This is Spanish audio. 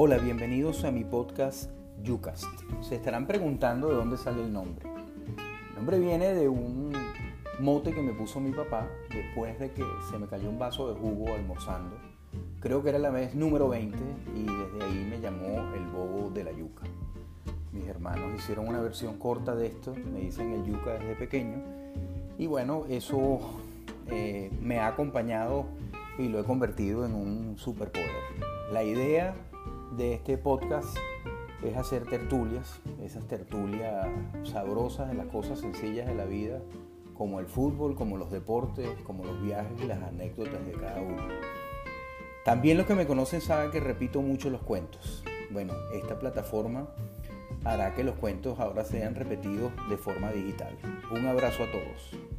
Hola, bienvenidos a mi podcast Yucast. Se estarán preguntando de dónde sale el nombre. El nombre viene de un mote que me puso mi papá después de que se me cayó un vaso de jugo almorzando. Creo que era la vez número 20 y desde ahí me llamó el bobo de la yuca. Mis hermanos hicieron una versión corta de esto, me dicen el yuca desde pequeño y bueno, eso eh, me ha acompañado y lo he convertido en un superpoder. La idea de este podcast es hacer tertulias, esas tertulias sabrosas de las cosas sencillas de la vida, como el fútbol, como los deportes, como los viajes y las anécdotas de cada uno. También los que me conocen saben que repito mucho los cuentos. Bueno, esta plataforma hará que los cuentos ahora sean repetidos de forma digital. Un abrazo a todos.